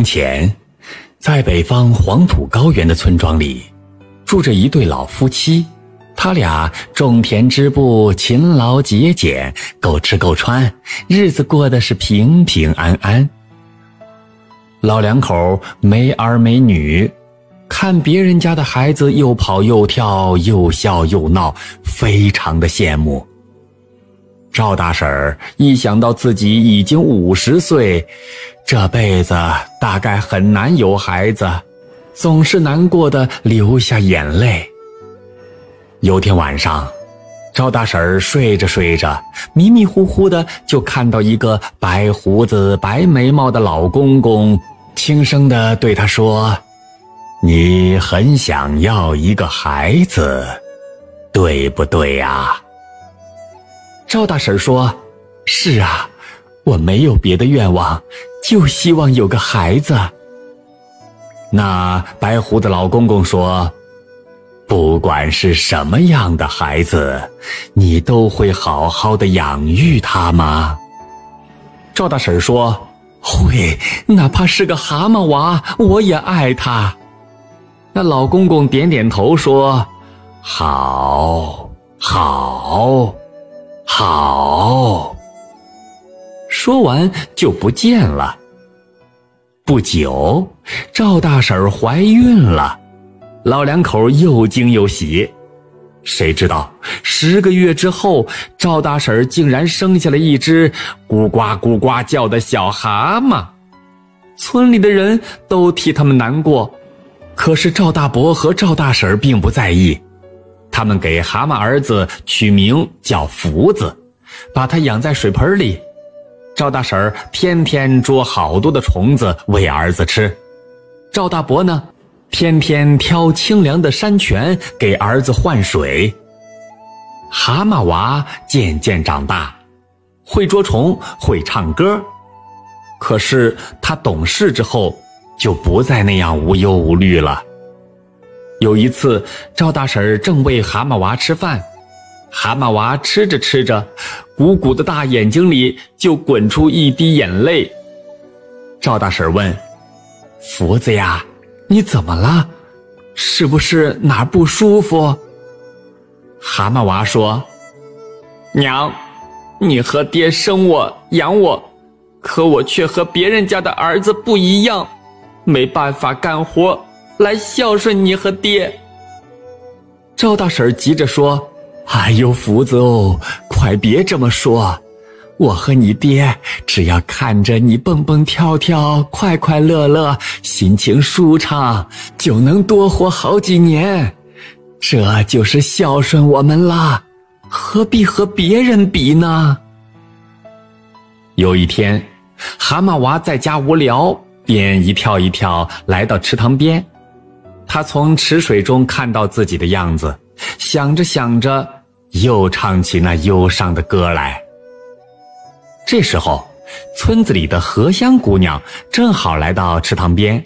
从前，在北方黄土高原的村庄里，住着一对老夫妻。他俩种田织布，勤劳节俭，够吃够穿，日子过得是平平安安。老两口没儿没女，看别人家的孩子又跑又跳，又笑又闹，非常的羡慕。赵大婶儿一想到自己已经五十岁，这辈子大概很难有孩子，总是难过的流下眼泪。有天晚上，赵大婶睡着睡着，迷迷糊糊的就看到一个白胡子、白眉毛的老公公，轻声的对她说：“你很想要一个孩子，对不对呀？”赵大婶说：“是啊，我没有别的愿望，就希望有个孩子。”那白胡子老公公说。不管是什么样的孩子，你都会好好的养育他吗？赵大婶说：“会，哪怕是个蛤蟆娃，我也爱他。”那老公公点点头说：“好，好，好。”说完就不见了。不久，赵大婶怀孕了。老两口又惊又喜，谁知道十个月之后，赵大婶竟然生下了一只咕呱咕呱叫的小蛤蟆。村里的人都替他们难过，可是赵大伯和赵大婶并不在意，他们给蛤蟆儿子取名叫福子，把它养在水盆里。赵大婶儿天天捉好多的虫子喂儿子吃，赵大伯呢？天天挑清凉的山泉给儿子换水。蛤蟆娃渐渐长大，会捉虫，会唱歌。可是他懂事之后，就不再那样无忧无虑了。有一次，赵大婶儿正喂蛤蟆娃吃饭，蛤蟆娃吃着吃着，鼓鼓的大眼睛里就滚出一滴眼泪。赵大婶问：“福子呀？”你怎么了？是不是哪不舒服？蛤蟆娃说：“娘，你和爹生我养我，可我却和别人家的儿子不一样，没办法干活来孝顺你和爹。”赵大婶急着说：“哎呦，福子哦，快别这么说。”我和你爹只要看着你蹦蹦跳跳、快快乐乐、心情舒畅，就能多活好几年，这就是孝顺我们啦，何必和别人比呢？有一天，蛤蟆娃在家无聊，便一跳一跳来到池塘边，他从池水中看到自己的样子，想着想着，又唱起那忧伤的歌来。这时候，村子里的荷香姑娘正好来到池塘边，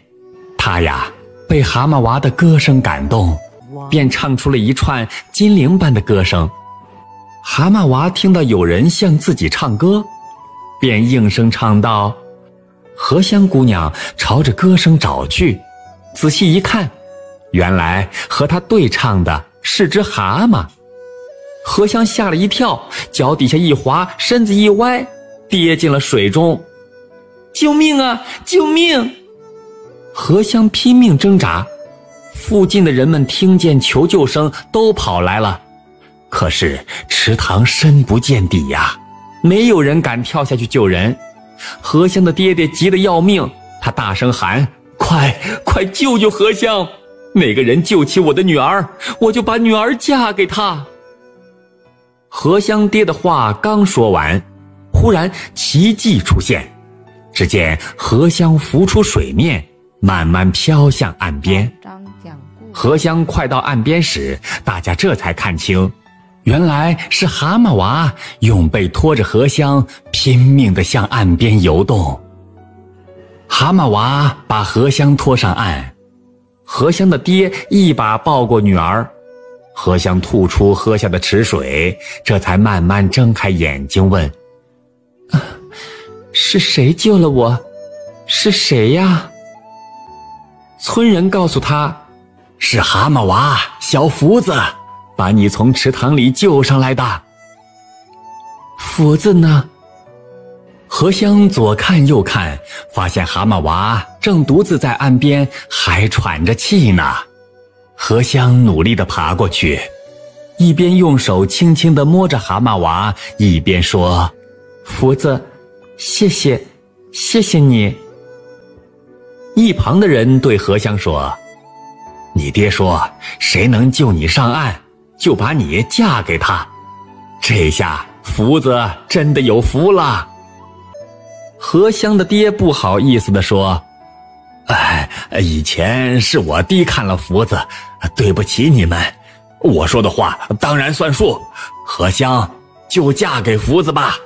她呀被蛤蟆娃的歌声感动，便唱出了一串金铃般的歌声。蛤蟆娃听到有人向自己唱歌，便应声唱道：“荷香姑娘朝着歌声找去，仔细一看，原来和她对唱的是只蛤蟆。荷香吓了一跳，脚底下一滑，身子一歪。”跌进了水中，救命啊！救命！荷香拼命挣扎，附近的人们听见求救声都跑来了，可是池塘深不见底呀，没有人敢跳下去救人。荷香的爹爹急得要命，他大声喊：“快快救救荷香！哪个人救起我的女儿，我就把女儿嫁给他。”荷香爹的话刚说完。忽然，奇迹出现，只见荷香浮出水面，慢慢飘向岸边。荷香快到岸边时，大家这才看清，原来是蛤蟆娃用背拖着荷香，拼命地向岸边游动。蛤蟆娃把荷香拖上岸，荷香的爹一把抱过女儿，荷香吐出喝下的池水，这才慢慢睁开眼睛问。啊是谁救了我？是谁呀？村人告诉他，是蛤蟆娃小福子把你从池塘里救上来的。福子呢？荷香左看右看，发现蛤蟆娃正独自在岸边还喘着气呢。荷香努力地爬过去，一边用手轻轻地摸着蛤蟆娃，一边说：“福子，谢谢，谢谢你。”一旁的人对荷香说：“你爹说，谁能救你上岸，就把你嫁给他。这下福子真的有福了。”荷香的爹不好意思地说：“哎，以前是我低看了福子，对不起你们。我说的话当然算数，荷香就嫁给福子吧。”